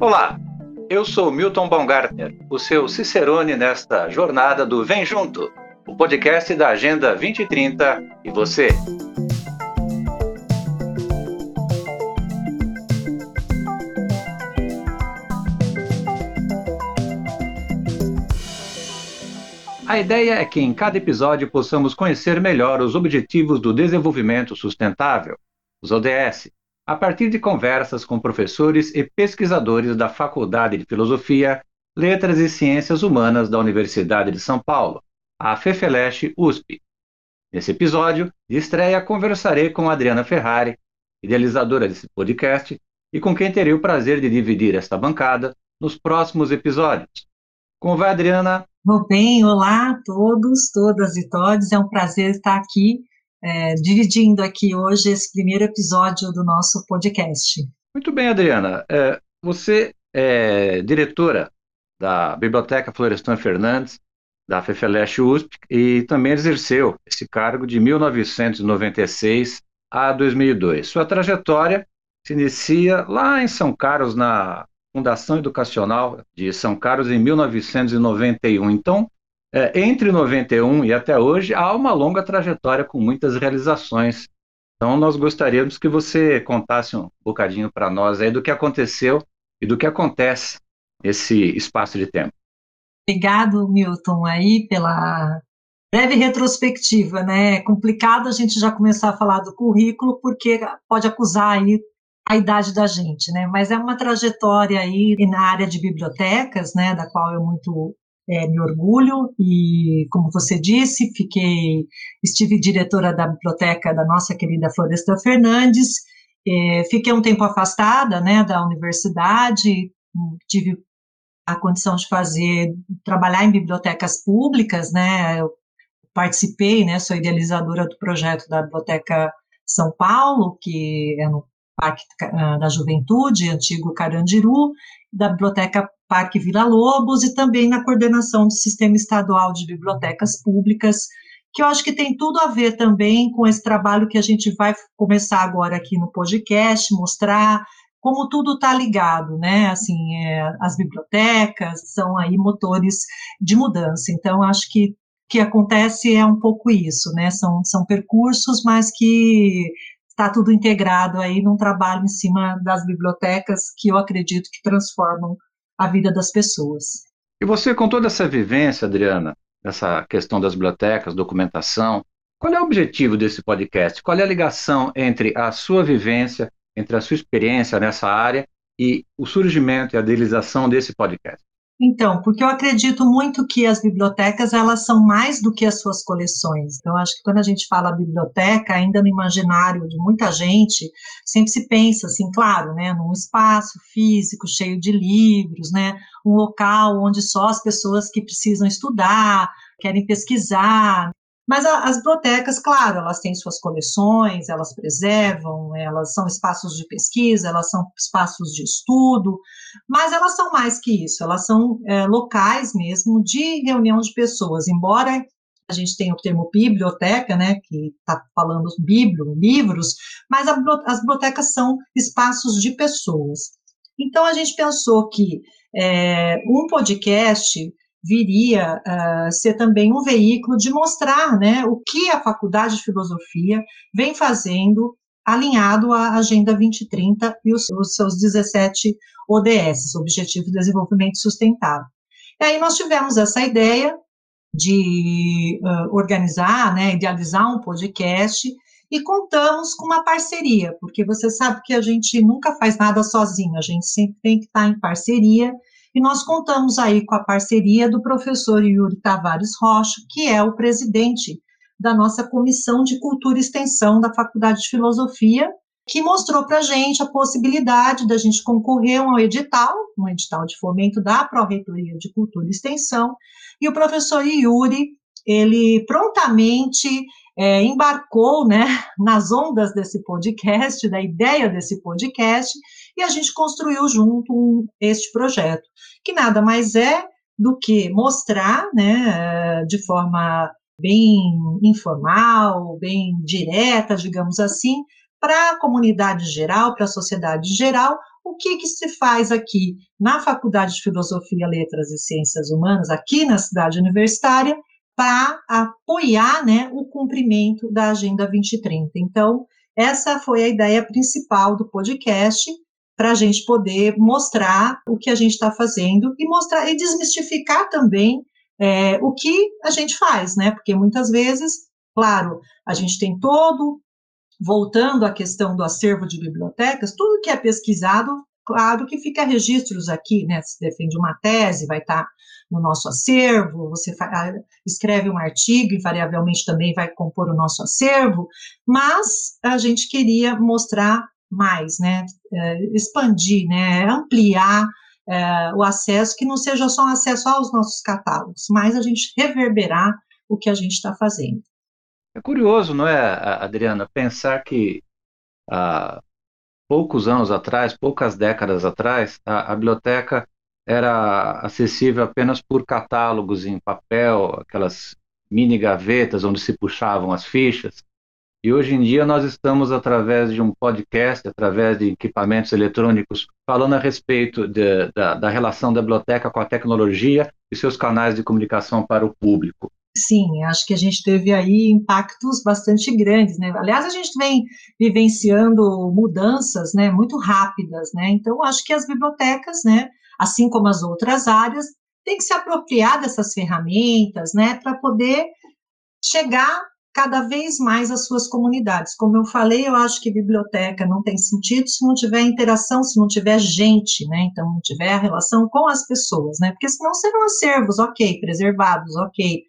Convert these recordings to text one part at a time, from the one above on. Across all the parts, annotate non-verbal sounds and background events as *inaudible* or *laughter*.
Olá, eu sou Milton Baumgartner, o seu Cicerone nesta jornada do Vem Junto, o podcast da Agenda 2030 e você. A ideia é que em cada episódio possamos conhecer melhor os Objetivos do Desenvolvimento Sustentável, os ODS, a partir de conversas com professores e pesquisadores da Faculdade de Filosofia, Letras e Ciências Humanas da Universidade de São Paulo, a FEFELESH USP. Nesse episódio de estreia, conversarei com Adriana Ferrari, idealizadora desse podcast, e com quem terei o prazer de dividir esta bancada nos próximos episódios. Como vai, Adriana? Vou bem, olá a todos, todas e todos. É um prazer estar aqui, é, dividindo aqui hoje esse primeiro episódio do nosso podcast. Muito bem, Adriana. É, você é diretora da Biblioteca Florestan Fernandes, da FEFELESH USP, e também exerceu esse cargo de 1996 a 2002. Sua trajetória se inicia lá em São Carlos, na Fundação Educacional de São Carlos em 1991. Então, é, entre 91 e até hoje, há uma longa trajetória com muitas realizações. Então, nós gostaríamos que você contasse um bocadinho para nós aí do que aconteceu e do que acontece nesse espaço de tempo. Obrigado, Milton, aí pela breve retrospectiva, né? É complicado a gente já começar a falar do currículo, porque pode acusar aí a idade da gente, né? Mas é uma trajetória aí na área de bibliotecas, né? Da qual eu muito é, me orgulho e, como você disse, fiquei, estive diretora da biblioteca da nossa querida Floresta Fernandes. É, fiquei um tempo afastada, né? Da universidade, tive a condição de fazer trabalhar em bibliotecas públicas, né? Eu participei, né? Sou idealizadora do projeto da biblioteca São Paulo, que é no Parque ah, da Juventude, antigo Carandiru, da Biblioteca Parque Vila Lobos e também na coordenação do Sistema Estadual de Bibliotecas Públicas, que eu acho que tem tudo a ver também com esse trabalho que a gente vai começar agora aqui no podcast, mostrar como tudo está ligado, né? Assim, é, as bibliotecas são aí motores de mudança. Então, acho que o que acontece é um pouco isso, né? São, são percursos, mas que está tudo integrado aí num trabalho em cima das bibliotecas que eu acredito que transformam a vida das pessoas. E você, com toda essa vivência, Adriana, essa questão das bibliotecas, documentação, qual é o objetivo desse podcast? Qual é a ligação entre a sua vivência, entre a sua experiência nessa área e o surgimento e a idealização desse podcast? Então, porque eu acredito muito que as bibliotecas elas são mais do que as suas coleções. Então, acho que quando a gente fala biblioteca, ainda no imaginário de muita gente, sempre se pensa assim, claro, né, num espaço físico cheio de livros, né, um local onde só as pessoas que precisam estudar, querem pesquisar, mas a, as bibliotecas, claro, elas têm suas coleções, elas preservam, elas são espaços de pesquisa, elas são espaços de estudo, mas elas são mais que isso, elas são é, locais mesmo de reunião de pessoas, embora a gente tenha o termo biblioteca, né, que está falando bíblio, livros, mas a, as bibliotecas são espaços de pessoas. Então a gente pensou que é, um podcast viria uh, ser também um veículo de mostrar né, o que a Faculdade de Filosofia vem fazendo alinhado à Agenda 2030 e os, os seus 17 ODS, Objetivos de Desenvolvimento Sustentável. E aí nós tivemos essa ideia de uh, organizar, né, idealizar um podcast e contamos com uma parceria, porque você sabe que a gente nunca faz nada sozinho, a gente sempre tem que estar em parceria e nós contamos aí com a parceria do professor Yuri Tavares Rocha, que é o presidente da nossa Comissão de Cultura e Extensão da Faculdade de Filosofia, que mostrou para a gente a possibilidade da gente concorrer a um edital, um edital de fomento da Pró-Reitoria de Cultura e Extensão, e o professor Yuri, ele prontamente é, embarcou né, *laughs* nas ondas desse podcast, da ideia desse podcast, e a gente construiu junto um, este projeto, que nada mais é do que mostrar, né, de forma bem informal, bem direta, digamos assim, para a comunidade geral, para a sociedade geral, o que, que se faz aqui na Faculdade de Filosofia, Letras e Ciências Humanas, aqui na cidade universitária, para apoiar né, o cumprimento da Agenda 2030. Então, essa foi a ideia principal do podcast, para a gente poder mostrar o que a gente está fazendo e mostrar e desmistificar também é, o que a gente faz, né? Porque muitas vezes, claro, a gente tem todo, voltando à questão do acervo de bibliotecas, tudo que é pesquisado, claro que fica registros aqui, né? Se defende uma tese, vai estar tá no nosso acervo, você ah, escreve um artigo, invariavelmente também vai compor o nosso acervo, mas a gente queria mostrar mais, né? É, expandir, né? Ampliar é, o acesso, que não seja só um acesso aos nossos catálogos, mas a gente reverberar o que a gente está fazendo. É curioso, não é, Adriana, pensar que há poucos anos atrás, poucas décadas atrás, a, a biblioteca era acessível apenas por catálogos em papel, aquelas mini gavetas onde se puxavam as fichas. E hoje em dia nós estamos, através de um podcast, através de equipamentos eletrônicos, falando a respeito de, da, da relação da biblioteca com a tecnologia e seus canais de comunicação para o público. Sim, acho que a gente teve aí impactos bastante grandes, né? Aliás, a gente vem vivenciando mudanças, né, muito rápidas, né? Então, acho que as bibliotecas, né, assim como as outras áreas, têm que se apropriar dessas ferramentas, né, para poder chegar cada vez mais as suas comunidades. Como eu falei, eu acho que biblioteca não tem sentido se não tiver interação, se não tiver gente, né? Então, não tiver relação com as pessoas, né? Porque senão serão acervos, ok, preservados, ok,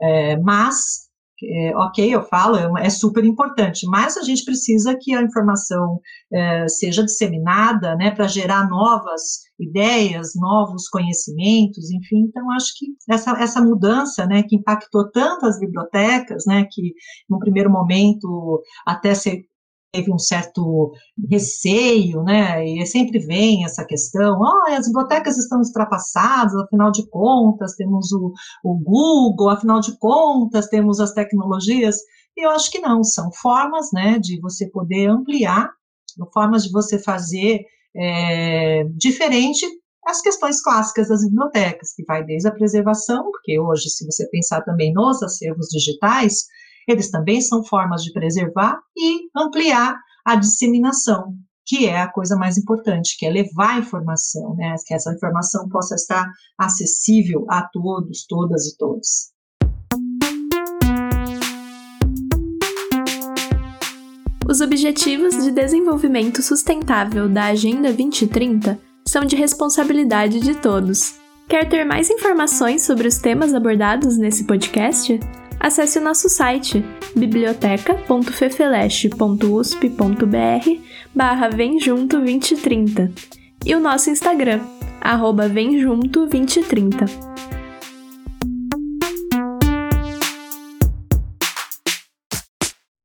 é, mas é, ok, eu falo, é, é, super importante, mas a gente precisa que a informação é, seja disseminada, né, para gerar novas ideias, novos conhecimentos, enfim, então acho que essa, essa mudança, né, que impactou tanto as bibliotecas, né, que no primeiro momento até ser teve um certo receio, né? E sempre vem essa questão: oh, as bibliotecas estão ultrapassadas, afinal de contas, temos o, o Google, afinal de contas, temos as tecnologias. E eu acho que não, são formas, né, de você poder ampliar, formas de você fazer é, diferente as questões clássicas das bibliotecas, que vai desde a preservação, porque hoje, se você pensar também nos acervos digitais, eles também são formas de preservar e ampliar a disseminação, que é a coisa mais importante, que é levar a informação, né, que essa informação possa estar acessível a todos, todas e todos. Os Objetivos de Desenvolvimento Sustentável da Agenda 2030 são de responsabilidade de todos. Quer ter mais informações sobre os temas abordados nesse podcast? Acesse o nosso site biblioteca.fefeleste.usp.br barra Junto 2030 e o nosso Instagram, arroba Junto 2030.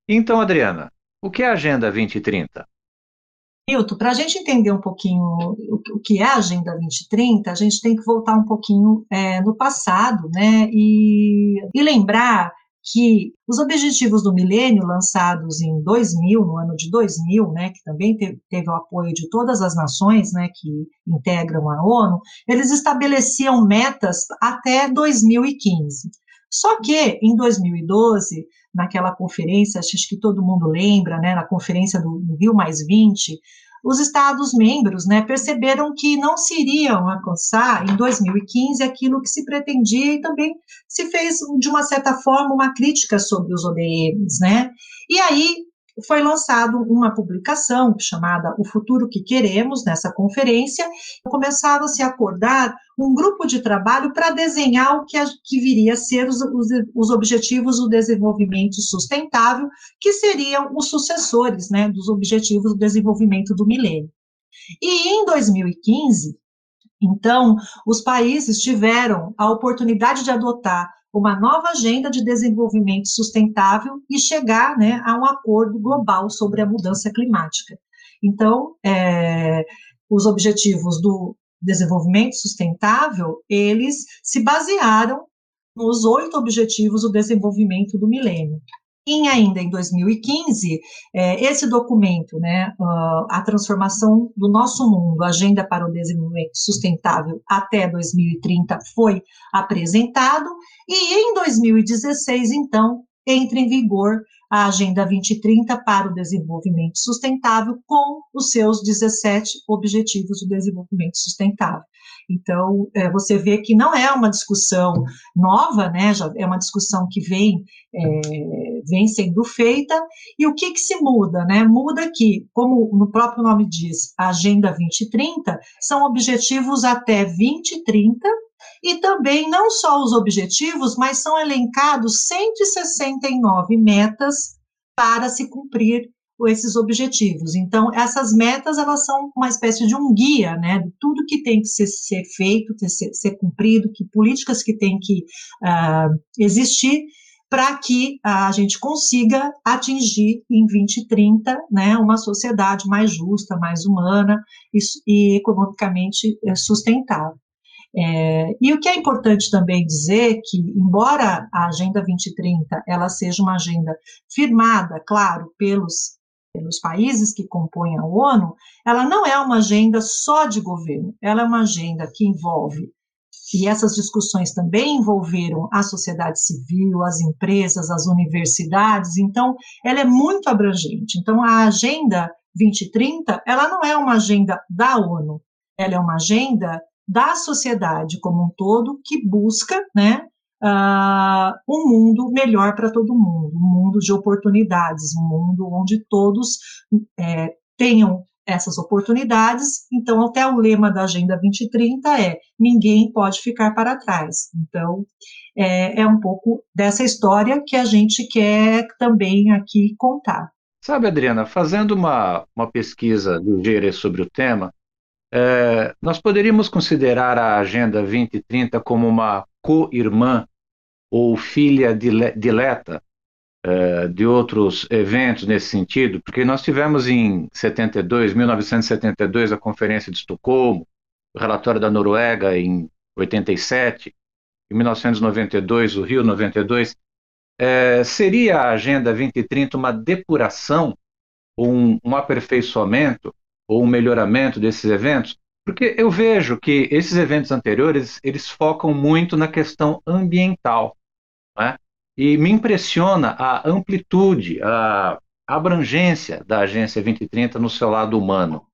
Então, Adriana, o que é a Agenda 2030? Milton, para a gente entender um pouquinho o, que é a Agenda 2030, a gente tem que voltar um pouquinho é, no passado, né, e, e lembrar que os objetivos do milênio lançados em 2000, no ano de 2000, né, que também teve, teve, o apoio de todas as nações, né, que integram a ONU, eles estabeleciam metas até 2015. Só que em 2012, naquela conferência, acho que todo mundo lembra, né, na conferência do Rio Mais 20, os Estados-membros né, perceberam que não se iriam alcançar em 2015 aquilo que se pretendia e também se fez, de uma certa forma, uma crítica sobre os ODMs. Né? E aí foi lançado uma publicação chamada O Futuro que Queremos, nessa conferência, começaram a se acordar um grupo de trabalho para desenhar o que, a, que viria a ser os, os, os, objetivos do desenvolvimento sustentável, que seriam os sucessores né, dos objetivos do desenvolvimento do milênio. E em 2015, então, os países tiveram a oportunidade de adotar uma nova agenda de desenvolvimento sustentável e chegar né, a um acordo global sobre a mudança climática. Então, é, os objetivos do desenvolvimento sustentável, eles se basearam nos oito objetivos do desenvolvimento do milênio. E ainda em 2015, é, esse documento, né, a transformação do nosso mundo, Agenda para o Desenvolvimento Sustentável até 2030, foi apresentado, e em 2016, então, entra em vigor a Agenda 2030 para o Desenvolvimento Sustentável, com os seus 17 Objetivos do Desenvolvimento Sustentável. Então, é, você vê que não é uma discussão nova, né, já é uma discussão que vem, é, vem sendo feita, e o que, que se muda? Né? Muda que, como no próprio nome diz, a Agenda 2030, são objetivos até 2030, e também não só os objetivos, mas são elencados 169 metas para se cumprir esses objetivos. Então, essas metas, elas são uma espécie de um guia, né, de tudo que tem que ser, ser feito, ter, ser, ser, cumprido, que políticas que tem que uh, existir para que a gente consiga atingir em 2030, né, uma sociedade mais justa, mais humana e, e economicamente eh, sustentável. É, e o que é importante também dizer que, embora a Agenda 2030 ela seja uma agenda firmada, claro, pelos pelos países que compõem a ONU, ela não é uma agenda só de governo, ela é uma agenda que envolve, e essas discussões também envolveram a sociedade civil, as empresas, as universidades, então ela é muito abrangente. Então a Agenda 2030, ela não é uma agenda da ONU, ela é uma agenda da sociedade como um todo que busca, né, uh, um mundo melhor para todo mundo, um mundo de oportunidades, um mundo onde todos é, tenham essas oportunidades. Então, até o lema da Agenda 2030 é: ninguém pode ficar para trás. Então, é, é um pouco dessa história que a gente quer também aqui contar. Sabe, Adriana, fazendo uma, uma pesquisa GERE sobre o tema, é, nós poderíamos considerar a Agenda 2030 como uma co-irmã ou filha dileta uh, de outros eventos nesse sentido, porque nós tivemos em 72, 1972, a Conferência de Estocolmo, o relatório da Noruega em 87, em 1992, o Rio 92, é, seria a Agenda 2030 uma depuração, um, um aperfeiçoamento ou um melhoramento desses eventos? Porque eu vejo que esses eventos anteriores, eles focam muito na questão ambiental. E me impressiona a amplitude, a abrangência da Agência 2030 no seu lado humano.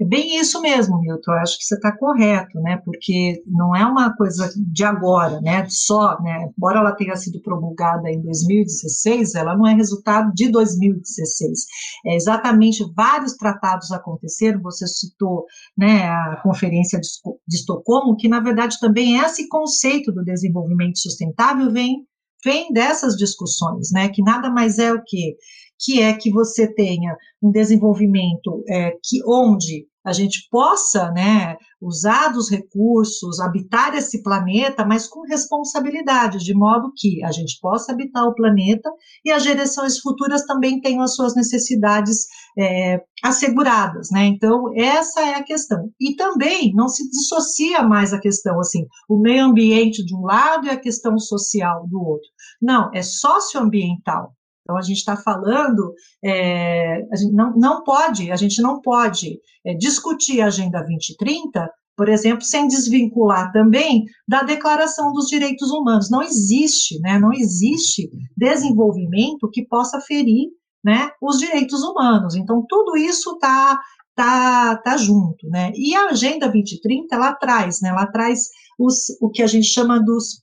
É bem isso mesmo, Milton. Eu acho que você está correto, né? Porque não é uma coisa de agora, né? Só, né? Embora ela tenha sido promulgada em 2016, ela não é resultado de 2016. É exatamente vários tratados aconteceram. Você citou, né? A conferência de, de Estocolmo, que na verdade também é esse conceito do desenvolvimento sustentável vem vem dessas discussões, né? Que nada mais é o que que é que você tenha um desenvolvimento é, que onde a gente possa, né, usar dos recursos, habitar esse planeta, mas com responsabilidade, de modo que a gente possa habitar o planeta e as gerações futuras também tenham as suas necessidades é, asseguradas, né? Então essa é a questão. E também não se dissocia mais a questão assim, o meio ambiente de um lado e a questão social do outro. Não, é socioambiental. Então, a gente está falando, é, a gente não, não pode, a gente não pode é, discutir a Agenda 2030, por exemplo, sem desvincular também da Declaração dos Direitos Humanos. Não existe, né, não existe desenvolvimento que possa ferir né, os direitos humanos. Então, tudo isso está tá, tá junto, né? E a Agenda 2030, ela traz, né, ela traz os, o que a gente chama dos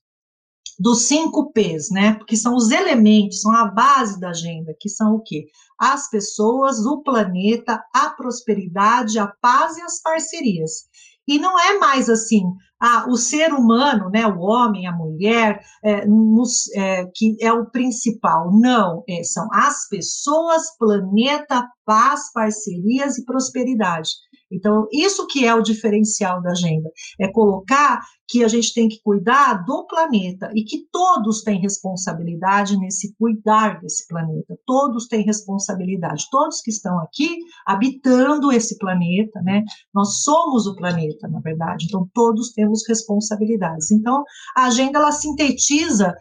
dos cinco P's, né? Porque são os elementos, são a base da agenda, que são o quê? As pessoas, o planeta, a prosperidade, a paz e as parcerias. E não é mais assim, ah, o ser humano, né, o homem, a mulher, é, nos, é, que é o principal. Não, é, são as pessoas, planeta, paz, parcerias e prosperidade. Então, isso que é o diferencial da agenda, é colocar que a gente tem que cuidar do planeta e que todos têm responsabilidade nesse cuidar desse planeta. Todos têm responsabilidade, todos que estão aqui habitando esse planeta, né? Nós somos o planeta, na verdade. Então, todos temos responsabilidades. Então, a agenda ela sintetiza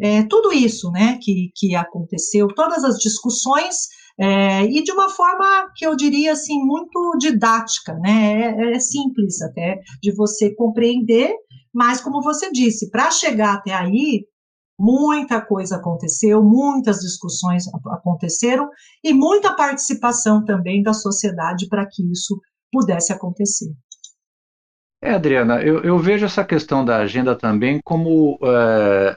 é, tudo isso né, que, que aconteceu, todas as discussões, é, e de uma forma que eu diria assim, muito didática, né, é, é simples até de você compreender, mas como você disse, para chegar até aí, muita coisa aconteceu, muitas discussões aconteceram, e muita participação também da sociedade para que isso pudesse acontecer. É, Adriana, eu, eu, vejo essa questão da agenda também como é,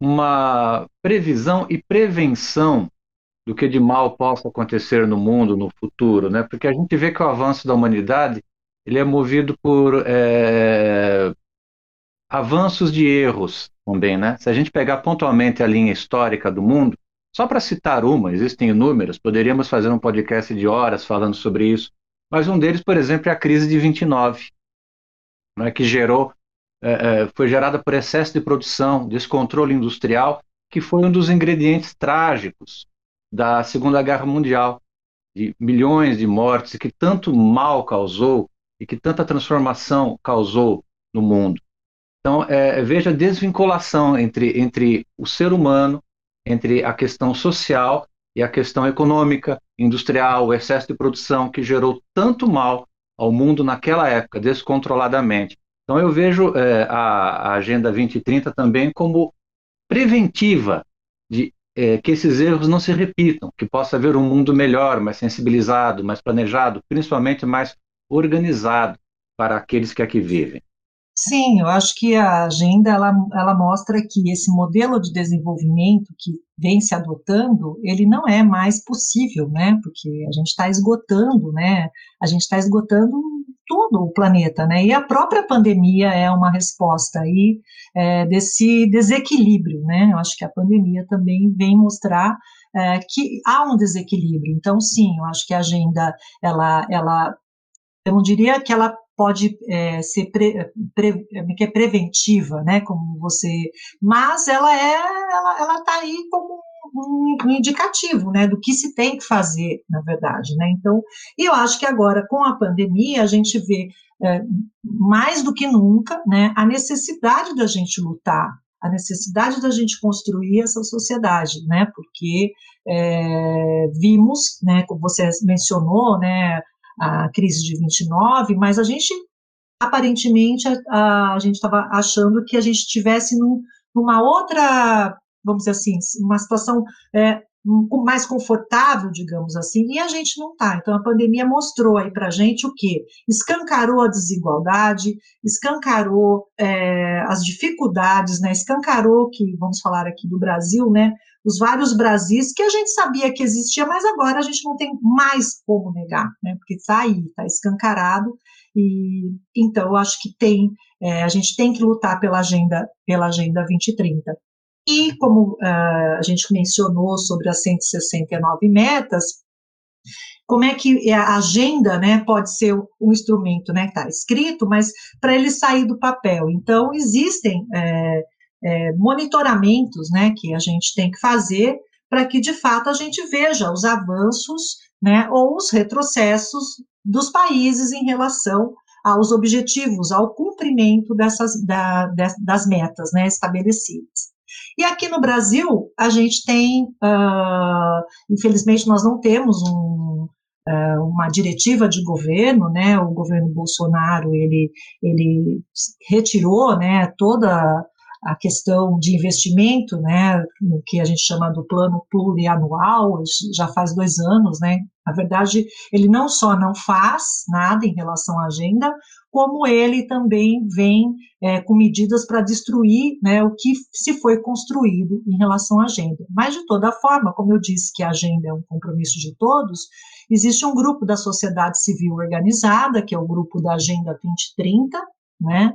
uma previsão e prevenção do que de mal possa acontecer no mundo no futuro, né? Porque a gente vê que o avanço da humanidade ele é movido por é, avanços de erros também, né? Se a gente pegar pontualmente a linha histórica do mundo, só para citar uma, existem inúmeras, poderíamos fazer um podcast de horas falando sobre isso, mas um deles, por exemplo, é a crise de 29, né, que gerou é, é, foi gerada por excesso de produção, descontrole industrial, que foi um dos ingredientes trágicos da Segunda Guerra Mundial, de milhões de mortes, que tanto mal causou e que tanta transformação causou no mundo. Então, é, veja a desvinculação entre, entre o ser humano, entre a questão social e a questão econômica, industrial, o excesso de produção que gerou tanto mal ao mundo naquela época, descontroladamente. Então, eu vejo é, a, a, Agenda 2030 também como preventiva de é, que esses erros não se repitam, que possa haver um mundo melhor, mais sensibilizado, mais planejado, principalmente mais organizado para aqueles que aqui vivem. Sim, eu acho que a agenda ela, ela mostra que esse modelo de desenvolvimento que vem se adotando, ele não é mais possível, né? Porque a gente está esgotando, né? A gente está esgotando todo o planeta, né? E a própria pandemia é uma resposta aí é, desse desequilíbrio, né? Eu acho que a pandemia também vem mostrar é, que há um desequilíbrio. Então, sim, eu acho que a agenda, ela, ela eu não diria que ela pode é, ser pre, pre, é que é preventiva, né, como você, mas ela é, ela, ela está aí como um, um, indicativo, né, do que se tem que fazer, na verdade, né, então, eu acho que agora, com a pandemia, a gente vê é, mais do que nunca, né, a necessidade da gente lutar, a necessidade da gente construir essa sociedade, né, porque é, vimos, né, como você mencionou, né, a crise de 29, mas a gente, aparentemente, a, a gente estava achando que a gente estivesse num, numa outra, vamos dizer assim, uma situação é, mais confortável, digamos assim, e a gente não está. Então, a pandemia mostrou aí para a gente o quê? Escancarou a desigualdade, escancarou é, as dificuldades, né? escancarou, que vamos falar aqui do Brasil, né? os vários Brasis que a gente sabia que existia, mas agora a gente não tem mais como negar, né? porque está aí, está escancarado, e então eu acho que tem, é, a gente tem que lutar pela agenda, pela agenda 2030. E como uh, a gente mencionou sobre as 169 metas, como é que a agenda né, pode ser um instrumento né, que está escrito, mas para ele sair do papel. Então, existem é, é, monitoramentos né, que a gente tem que fazer para que, de fato, a gente veja os avanços né, ou os retrocessos dos países em relação aos objetivos, ao cumprimento dessas, da, das metas né, estabelecidas. E aqui no Brasil, a gente tem, uh, infelizmente, nós não temos um, uh, uma diretiva de governo, né? O governo Bolsonaro ele, ele retirou, né? Toda a questão de investimento, né, no que a gente chama do plano plurianual, já faz dois anos, né, na verdade, ele não só não faz nada em relação à agenda, como ele também vem é, com medidas para destruir né, o que se foi construído em relação à agenda. Mas, de toda forma, como eu disse que a agenda é um compromisso de todos, existe um grupo da sociedade civil organizada, que é o grupo da Agenda 2030, né,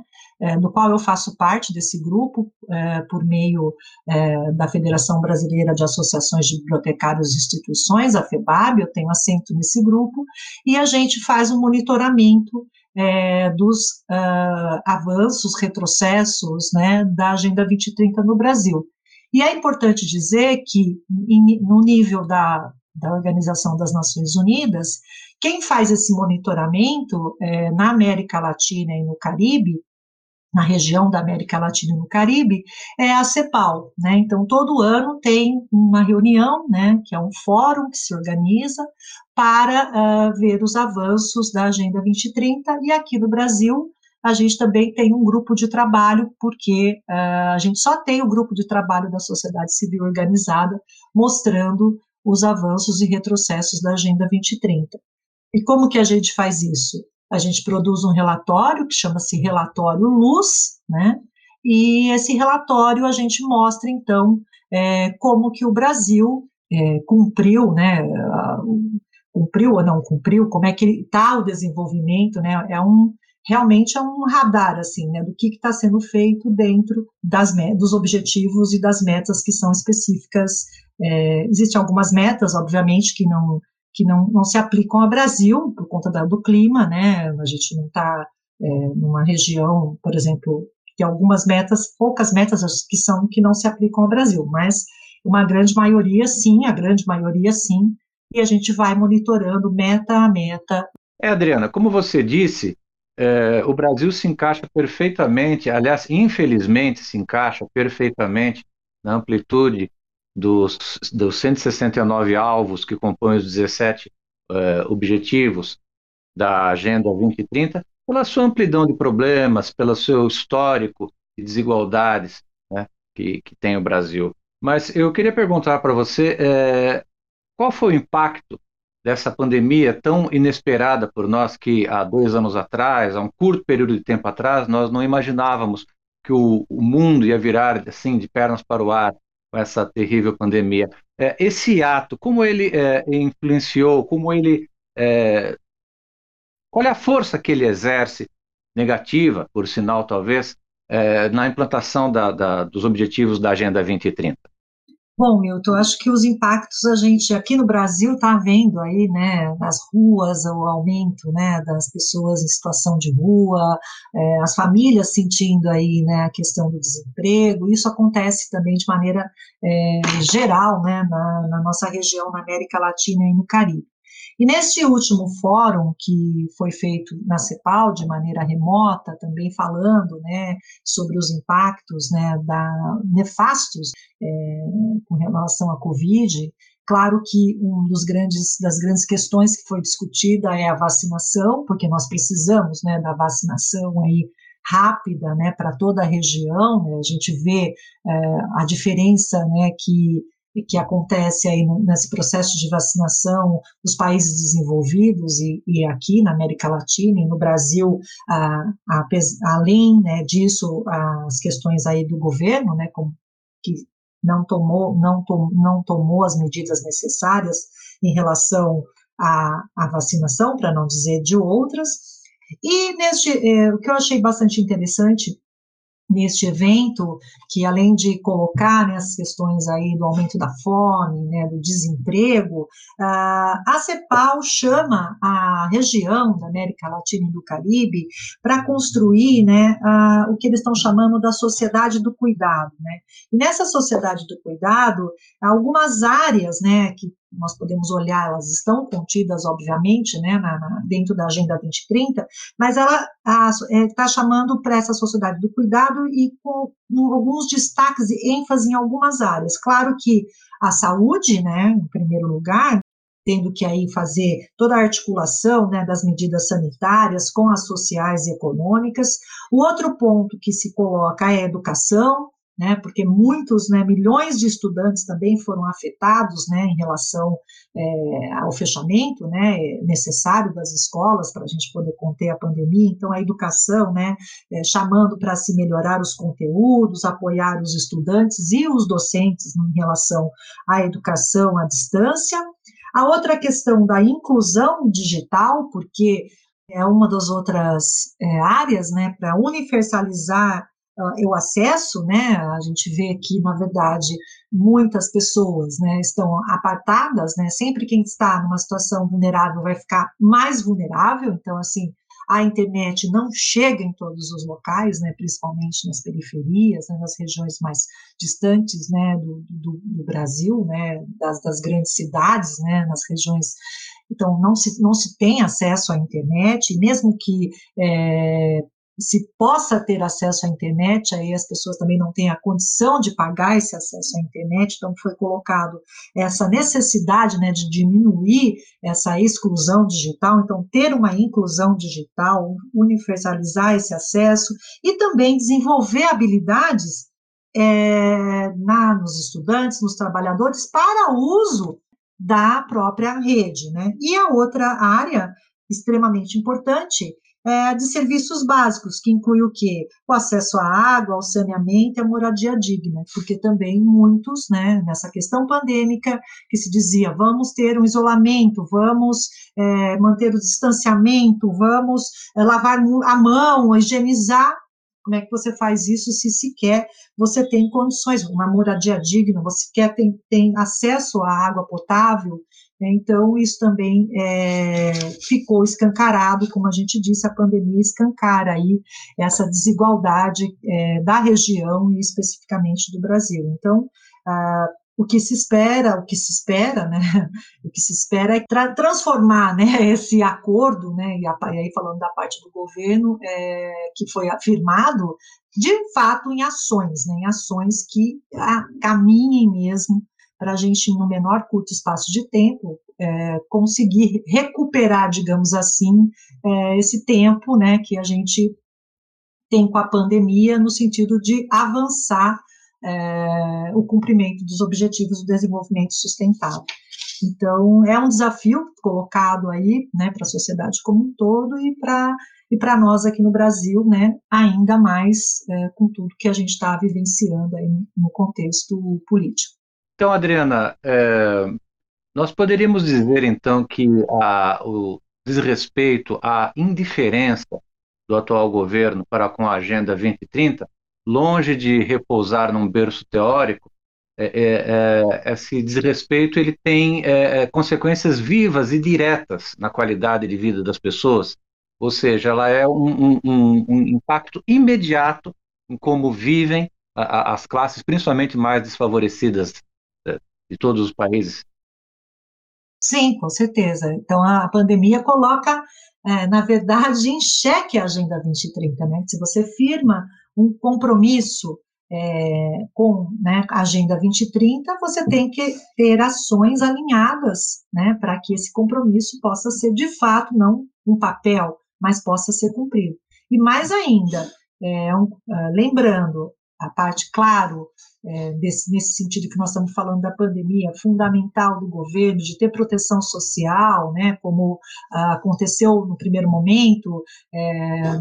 do qual eu faço parte desse grupo, é, por meio é, da Federação Brasileira de Associações de Bibliotecários e Instituições, a FEBAB, eu tenho assento nesse grupo, e a gente faz um monitoramento é, dos uh, avanços, retrocessos né, da Agenda 2030 no Brasil. E é importante dizer que, em, no nível da, da Organização das Nações Unidas, quem faz esse monitoramento é, na América Latina e no Caribe na região da América Latina e no Caribe, é a CEPAL, né? Então, todo ano tem uma reunião, né, que é um fórum que se organiza para uh, ver os avanços da Agenda 2030, e aqui no Brasil, a gente também tem um grupo de trabalho, porque uh, a gente só tem o grupo de trabalho da sociedade civil organizada mostrando os avanços e retrocessos da Agenda 2030. E como que a gente faz isso? A gente produz um relatório que chama-se Relatório Luz, né? E esse relatório a gente mostra, então, é, como que o Brasil é, cumpriu, né? Cumpriu ou não cumpriu, como é que está o desenvolvimento, né? É um, realmente é um radar, assim, né? Do que está sendo feito dentro das, dos objetivos e das metas que são específicas. É, existem algumas metas, obviamente, que não que não, não se aplicam ao Brasil por conta da, do clima, né? A gente não está é, numa região, por exemplo, tem algumas metas, poucas metas que são que não se aplicam ao Brasil, mas uma grande maioria sim, a grande maioria sim, e a gente vai monitorando meta a meta. É, Adriana, como você disse, é, o Brasil se encaixa perfeitamente, aliás, infelizmente se encaixa perfeitamente na amplitude dos, dos 169 alvos que compõem os 17 eh, objetivos da Agenda 2030, pela sua amplidão de problemas, pelo seu histórico de desigualdades né, que, que tem o Brasil. Mas eu queria perguntar para você eh, qual foi o impacto dessa pandemia tão inesperada por nós que há dois anos atrás, há um curto período de tempo atrás, nós não imaginávamos que o, o mundo ia virar assim de pernas para o ar com essa terrível pandemia. É, esse ato, como ele é, influenciou, como ele. É, qual é a força que ele exerce, negativa, por sinal, talvez, na implantação da, da, dos objetivos da Agenda 2030? Bom, Milton, acho que os impactos a gente aqui no Brasil está vendo aí, né, nas ruas, o aumento, né, das pessoas em situação de rua, é, as famílias sentindo aí, né, a questão do desemprego, isso acontece também de maneira é, geral, né, na, na nossa região, na América Latina e no Caribe. E neste último fórum que foi feito na CEPAL de maneira remota, também falando né, sobre os impactos né, da, nefastos é, com relação à Covid, claro que um dos grandes das grandes questões que foi discutida é a vacinação, porque nós precisamos né, da vacinação aí rápida né, para toda a região. Né, a gente vê é, a diferença né, que que acontece aí nesse processo de vacinação nos países desenvolvidos e, e aqui na América Latina e no Brasil, além né, disso, as questões aí do governo, né, que não tomou, não, tom, não tomou as medidas necessárias em relação à, à vacinação, para não dizer de outras. E neste, é, o que eu achei bastante interessante neste evento, que além de colocar né, as questões aí do aumento da fome, né, do desemprego, a CEPAL chama a região da América Latina e do Caribe para construir né, o que eles estão chamando da sociedade do cuidado. Né? E nessa sociedade do cuidado, algumas áreas né, que nós podemos olhar, elas estão contidas, obviamente, né, na, na, dentro da Agenda 2030, mas ela está é, chamando para essa sociedade do cuidado e com um, alguns destaques e ênfase em algumas áreas. Claro que a saúde, né, em primeiro lugar, tendo que aí fazer toda a articulação né, das medidas sanitárias com as sociais e econômicas. O outro ponto que se coloca é a educação, né, porque muitos, né, milhões de estudantes também foram afetados, né, em relação é, ao fechamento, né, necessário das escolas para a gente poder conter a pandemia, então a educação, né, é, chamando para se melhorar os conteúdos, apoiar os estudantes e os docentes em relação à educação à distância, a outra questão da inclusão digital, porque é uma das outras é, áreas, né, para universalizar o acesso, né, a gente vê que, na verdade, muitas pessoas, né, estão apartadas, né, sempre quem está numa situação vulnerável vai ficar mais vulnerável, então, assim, a internet não chega em todos os locais, né, principalmente nas periferias, né, nas regiões mais distantes, né, do, do, do Brasil, né, das, das, grandes cidades, né, nas regiões então, não se, não se tem acesso à internet, mesmo que é, se possa ter acesso à internet, aí as pessoas também não têm a condição de pagar esse acesso à internet, então foi colocado essa necessidade né, de diminuir essa exclusão digital, então ter uma inclusão digital, universalizar esse acesso e também desenvolver habilidades é, na, nos estudantes, nos trabalhadores, para uso da própria rede. Né? E a outra área extremamente importante é, de serviços básicos, que inclui o quê? O acesso à água, ao saneamento e à moradia digna, porque também muitos, né, nessa questão pandêmica, que se dizia, vamos ter um isolamento, vamos é, manter o distanciamento, vamos é, lavar a mão, higienizar, como é que você faz isso se sequer você tem condições, uma moradia digna, você quer tem, tem acesso à água potável? Então isso também é, ficou escancarado, como a gente disse, a pandemia escancara aí essa desigualdade é, da região e especificamente do Brasil. Então, ah, o que se espera, o que se espera, né, *laughs* o que se espera é tra transformar, né, *laughs* esse acordo, né, e, aí falando da parte do governo, é, que foi afirmado, de fato em ações, né, em ações que a, caminhem mesmo para a gente, no menor curto espaço de tempo, é, conseguir recuperar, digamos assim, é, esse tempo, né, que a gente tem com a pandemia, no sentido de avançar é, o cumprimento dos objetivos do desenvolvimento sustentável. Então, é um desafio colocado aí, né, para a sociedade como um todo e para e para nós aqui no Brasil, né, ainda mais é, com tudo que a gente está vivenciando aí no contexto político. Então, Adriana, é, nós poderíamos dizer então que a, o desrespeito, a indiferença do atual governo para com a Agenda 2030 longe de repousar num berço teórico, é, é, é, esse desrespeito ele tem é, é, consequências vivas e diretas na qualidade de vida das pessoas, ou seja, ela é um, um, um impacto imediato em como vivem as classes, principalmente mais desfavorecidas de todos os países. Sim, com certeza. Então a pandemia coloca, na verdade, em xeque a Agenda 2030, né? Se você firma um compromisso é, com né, a Agenda 2030, você tem que ter ações alinhadas né, para que esse compromisso possa ser, de fato, não um papel, mas possa ser cumprido. E mais ainda, é, um, uh, lembrando, a parte, claro, é, desse, nesse sentido que nós estamos falando da pandemia, fundamental do governo, de ter proteção social, né, como ah, aconteceu no primeiro momento, é,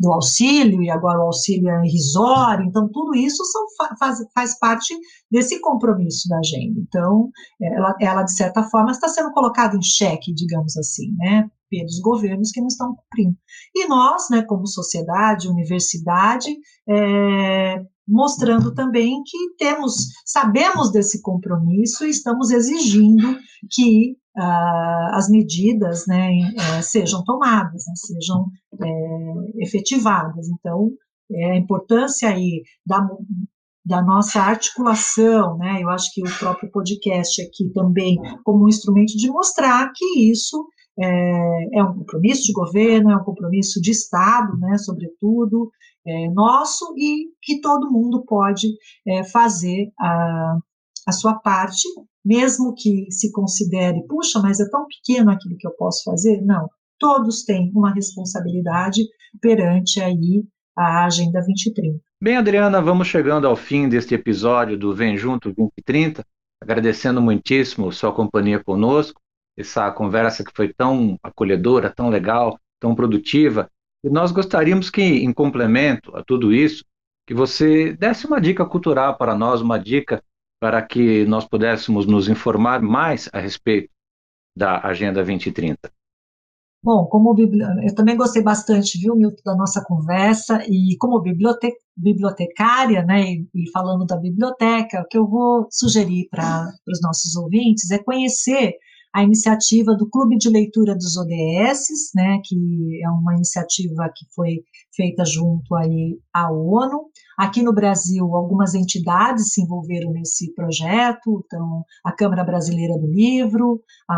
do auxílio, e agora o auxílio é irrisório, então tudo isso são, faz, faz parte desse compromisso da agenda. Então, ela, ela, de certa forma, está sendo colocada em xeque, digamos assim, né, pelos governos que não estão cumprindo. E nós, né, como sociedade, universidade, é, mostrando também que temos, sabemos desse compromisso e estamos exigindo que uh, as medidas né, uh, sejam tomadas, né, sejam é, efetivadas. Então, é, a importância aí da, da nossa articulação, né, eu acho que o próprio podcast aqui também, como um instrumento de mostrar que isso é, é um compromisso de governo, é um compromisso de Estado, né, sobretudo, é, nosso, e que todo mundo pode é, fazer a, a sua parte, mesmo que se considere, puxa, mas é tão pequeno aquilo que eu posso fazer. Não, todos têm uma responsabilidade perante aí a Agenda 2030. Bem, Adriana, vamos chegando ao fim deste episódio do Vem Junto 2030, agradecendo muitíssimo sua companhia conosco essa conversa que foi tão acolhedora, tão legal, tão produtiva. E nós gostaríamos que, em complemento a tudo isso, que você desse uma dica cultural para nós, uma dica para que nós pudéssemos nos informar mais a respeito da Agenda 2030. Bom, como eu também gostei bastante, viu, Milton, da nossa conversa, e como bibliote... bibliotecária, né, e, e, falando da biblioteca, o que eu vou sugerir para os nossos ouvintes é conhecer a iniciativa do Clube de Leitura dos ODS, né, que é uma iniciativa que foi feita junto aí à ONU. Aqui no Brasil, algumas entidades se envolveram nesse projeto, então a Câmara Brasileira do Livro, a,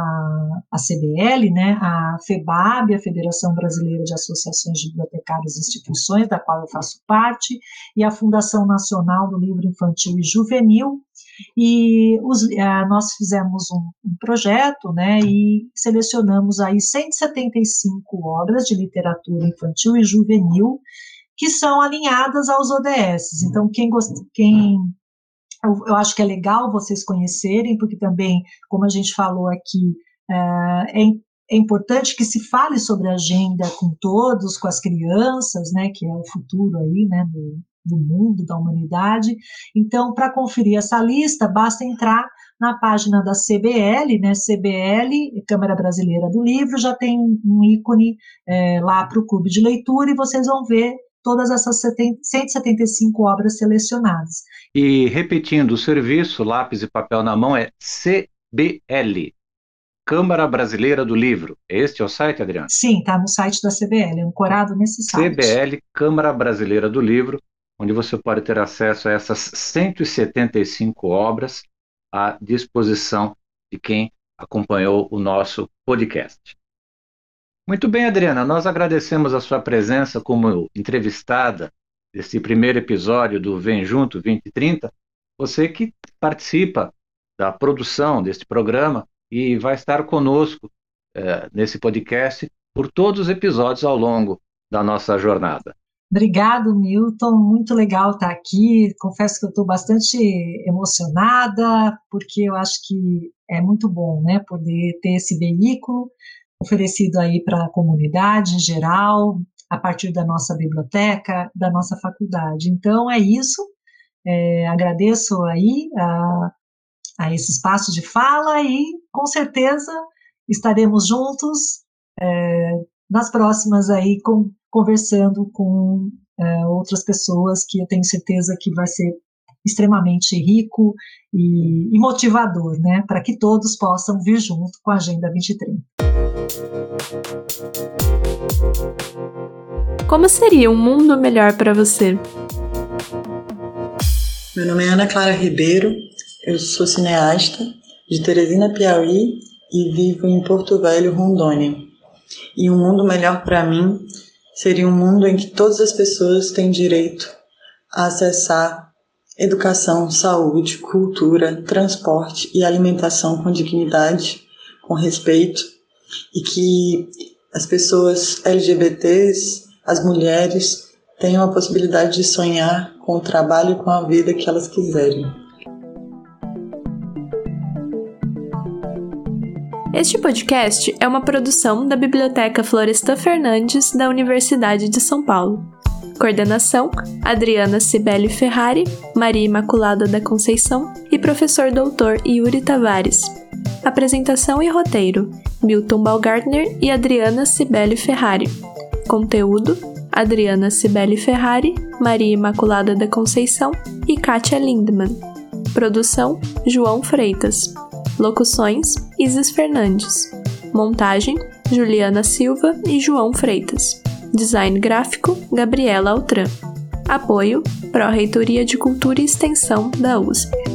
a CBL, né, a FEBAB, a Federação Brasileira de Associações de Bibliotecários e Instituições, da qual eu faço parte, e a Fundação Nacional do Livro Infantil e Juvenil, e os, uh, nós fizemos um, um, projeto, né, e selecionamos aí 175 obras de literatura infantil e juvenil que são alinhadas aos ODS. Então, quem, quem eu, eu, acho que é legal vocês conhecerem, porque também, como a gente falou aqui, uh, é, é importante que se fale sobre a agenda com todos, com as crianças, né, que é o futuro aí, né, do, do mundo, da humanidade. Então, para conferir essa lista, basta entrar na página da CBL, né, CBL, Câmara Brasileira do Livro, já tem um ícone é, lá para o clube de leitura e vocês vão ver todas essas 175 obras selecionadas. E repetindo, o serviço lápis e papel na mão é CBL, Câmara Brasileira do Livro. Este é o site, Adriana? Sim, está no site da CBL, é ancorado nesse site. CBL, Câmara Brasileira do Livro onde você pode ter acesso a essas 175 obras à disposição de quem acompanhou o nosso podcast. Muito bem, Adriana, nós agradecemos a sua presença como entrevistada desse primeiro episódio do Vem Junto 2030. Você que participa da produção deste programa e vai estar conosco eh, nesse podcast por todos os episódios ao longo da nossa jornada. Obrigado, Milton. Muito legal estar aqui. Confesso que eu estou bastante emocionada, porque eu acho que é muito bom, né, poder ter esse veículo oferecido aí para a comunidade em geral, a partir da nossa biblioteca, da nossa faculdade. Então, é isso. É, agradeço aí a, a esse espaço de fala e, com certeza, estaremos juntos é, nas próximas aí com conversando com é, outras pessoas que eu tenho certeza que vai ser extremamente rico e, e motivador, né, para que todos possam vir junto com a Agenda 2030. Como seria um mundo melhor para você? Meu nome é Ana Clara Ribeiro, eu sou cineasta de Teresina, Piauí e vivo em Porto Velho, Rondônia. E um mundo melhor para mim seria um mundo em que todas as pessoas têm direito a acessar educação, saúde, cultura, transporte e alimentação com dignidade, com respeito, e que as pessoas LGBTs, as mulheres, tenham a possibilidade de sonhar com o trabalho e com a vida que elas quiserem. Este podcast é uma produção da Biblioteca Florestan Fernandes da Universidade de São Paulo. Coordenação: Adriana Cibele Ferrari, Maria Imaculada da Conceição e professor doutor Yuri Tavares. Apresentação e roteiro: Milton Balgardner e Adriana Cibele Ferrari. Conteúdo: Adriana Cibele Ferrari, Maria Imaculada da Conceição e Kátia Lindman. Produção: João Freitas. Locuções: Isis Fernandes. Montagem: Juliana Silva e João Freitas. Design gráfico: Gabriela Altran. Apoio: Pró-Reitoria de Cultura e Extensão da USP.